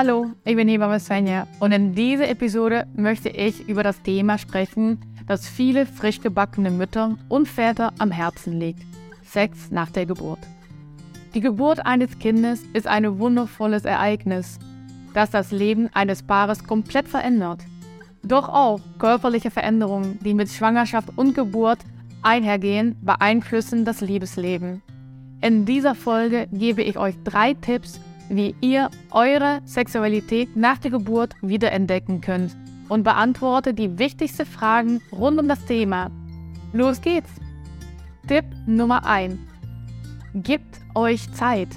Hallo, ich bin Hebamme Svenja und in dieser Episode möchte ich über das Thema sprechen, das viele frisch gebackene Mütter und Väter am Herzen liegt. Sex nach der Geburt. Die Geburt eines Kindes ist ein wundervolles Ereignis, das das Leben eines Paares komplett verändert. Doch auch körperliche Veränderungen, die mit Schwangerschaft und Geburt einhergehen, beeinflussen das Liebesleben. In dieser Folge gebe ich euch drei Tipps, wie ihr eure Sexualität nach der Geburt wiederentdecken könnt und beantworte die wichtigsten Fragen rund um das Thema. Los geht's! Tipp Nummer 1. Gebt euch Zeit.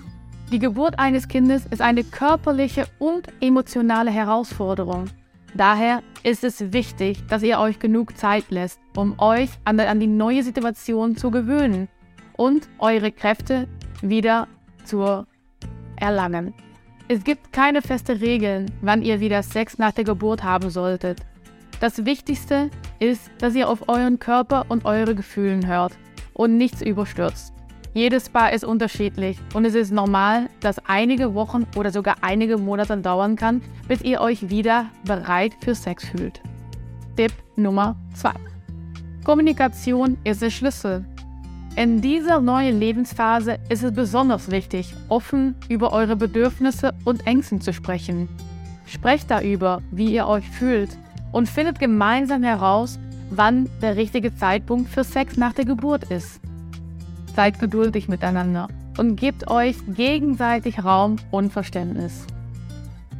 Die Geburt eines Kindes ist eine körperliche und emotionale Herausforderung. Daher ist es wichtig, dass ihr euch genug Zeit lässt, um euch an, die neue Situation zu gewöhnen und eure Kräfte wieder zu erlangen. Es gibt keine feste Regeln, wann ihr wieder Sex nach der Geburt haben solltet. Das Wichtigste ist, dass ihr auf euren Körper und eure Gefühlen hört und nichts überstürzt. Jedes Paar ist unterschiedlich und es ist normal, dass einige Wochen oder sogar einige Monate dauern kann, bis ihr euch wieder bereit für Sex fühlt. Tipp Nummer 2. Kommunikation ist der Schlüssel. In dieser neuen Lebensphase ist es besonders wichtig, offen über eure Bedürfnisse und Ängsten zu sprechen. Sprecht darüber, wie ihr euch fühlt und findet gemeinsam heraus, wann der richtige Zeitpunkt für Sex nach der Geburt ist. Seid geduldig miteinander und gebt euch gegenseitig Raum und Verständnis.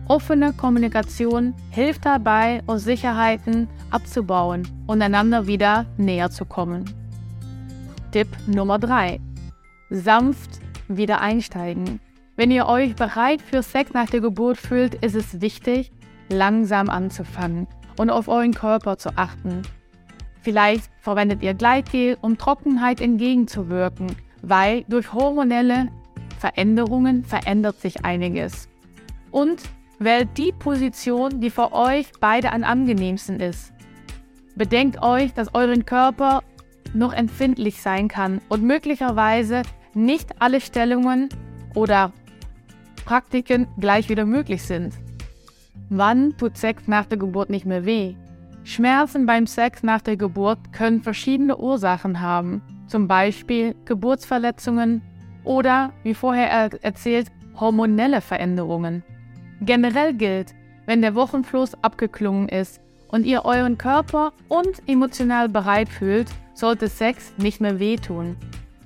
Offene Kommunikation hilft dabei, Unsicherheiten abzubauen und einander wieder näher zu kommen. Tipp Nummer 3. Sanft wieder einsteigen. Wenn ihr euch bereit für Sex nach der Geburt fühlt, ist es wichtig, langsam anzufangen und auf euren Körper zu achten. Vielleicht verwendet ihr Gleitgel, um Trockenheit entgegenzuwirken, weil durch hormonelle Veränderungen verändert sich einiges. Und wählt die Position, die für euch beide am angenehmsten ist. Bedenkt euch, dass euren Körper noch empfindlich sein kann und möglicherweise nicht alle Stellungen oder Praktiken gleich wieder möglich sind. Wann tut Sex nach der Geburt nicht mehr weh? Schmerzen beim Sex nach der Geburt können verschiedene Ursachen haben, zum Beispiel Geburtsverletzungen oder, wie vorher erzählt, hormonelle Veränderungen. Generell gilt, wenn der Wochenfluss abgeklungen ist und ihr euren Körper und emotional bereit fühlt, sollte Sex nicht mehr wehtun.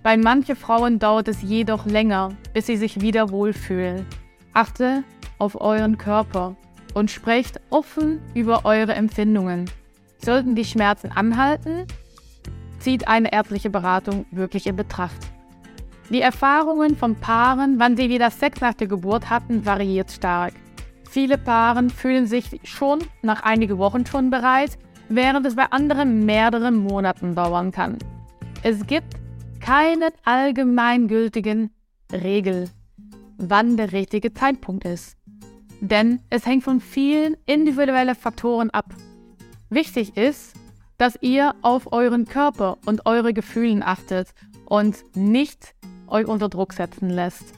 Bei manchen Frauen dauert es jedoch länger, bis sie sich wieder wohlfühlen. Achte auf euren Körper und sprecht offen über eure Empfindungen. Sollten die Schmerzen anhalten, zieht eine ärztliche Beratung wirklich in Betracht. Die Erfahrungen von Paaren, wann sie wieder Sex nach der Geburt hatten, variiert stark. Viele Paare fühlen sich schon nach einigen Wochen schon bereit, während es bei anderen mehrere Monaten dauern kann. Es gibt keine allgemeingültigen Regel, wann der richtige Zeitpunkt ist. Denn es hängt von vielen individuellen Faktoren ab. Wichtig ist, dass ihr auf euren Körper und eure Gefühle achtet und nicht euch unter Druck setzen lässt.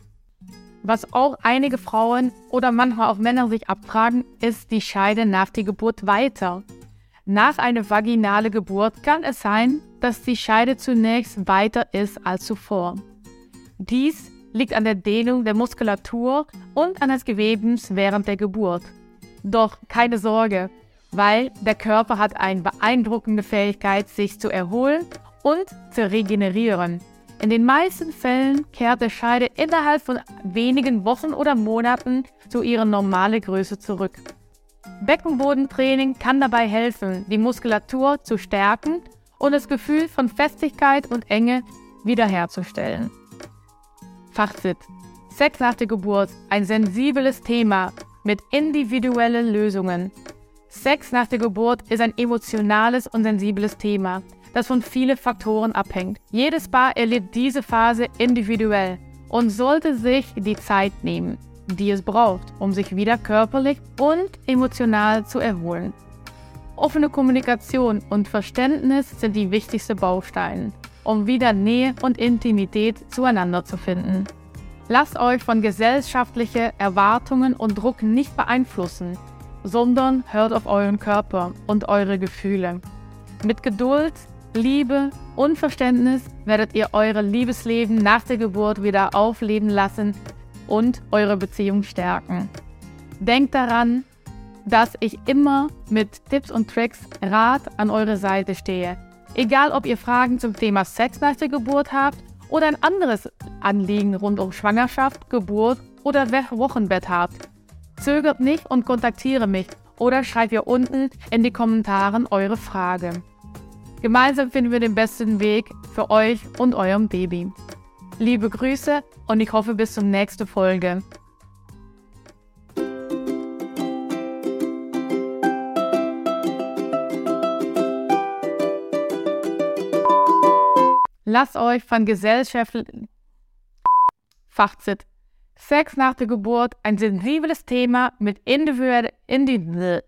Was auch einige Frauen oder manchmal auch Männer sich abfragen, ist die Scheide nach der Geburt weiter. Nach einer vaginalen Geburt kann es sein, dass die Scheide zunächst weiter ist als zuvor. Dies liegt an der Dehnung der Muskulatur und an des Gewebens während der Geburt. Doch keine Sorge, weil der Körper hat eine beeindruckende Fähigkeit, sich zu erholen und zu regenerieren. In den meisten Fällen kehrt der Scheide innerhalb von wenigen Wochen oder Monaten zu ihrer normalen Größe zurück. Beckenbodentraining kann dabei helfen, die Muskulatur zu stärken und das Gefühl von Festigkeit und Enge wiederherzustellen. Fazit. Sex nach der Geburt, ein sensibles Thema mit individuellen Lösungen. Sex nach der Geburt ist ein emotionales und sensibles Thema, das von vielen Faktoren abhängt. Jedes Paar erlebt diese Phase individuell und sollte sich die Zeit nehmen die es braucht, um sich wieder körperlich und emotional zu erholen. Offene Kommunikation und Verständnis sind die wichtigsten Bausteine, um wieder Nähe und Intimität zueinander zu finden. Lasst euch von gesellschaftlichen Erwartungen und Druck nicht beeinflussen, sondern hört auf euren Körper und eure Gefühle. Mit Geduld, Liebe und Verständnis werdet ihr eure Liebesleben nach der Geburt wieder aufleben lassen und eure Beziehung stärken. Denkt daran, dass ich immer mit Tipps und Tricks Rat an eure Seite stehe. Egal, ob ihr Fragen zum Thema Sex nach der Geburt habt oder ein anderes Anliegen rund um Schwangerschaft, Geburt oder Wochenbett habt. Zögert nicht und kontaktiere mich oder schreibt ihr unten in die Kommentare eure Frage. Gemeinsam finden wir den besten Weg für euch und eurem Baby. Liebe Grüße und ich hoffe bis zur nächsten Folge. Lasst euch von gesellschaftlichen Fazit. Sex nach der Geburt, ein sensibles Thema mit individuell, individuell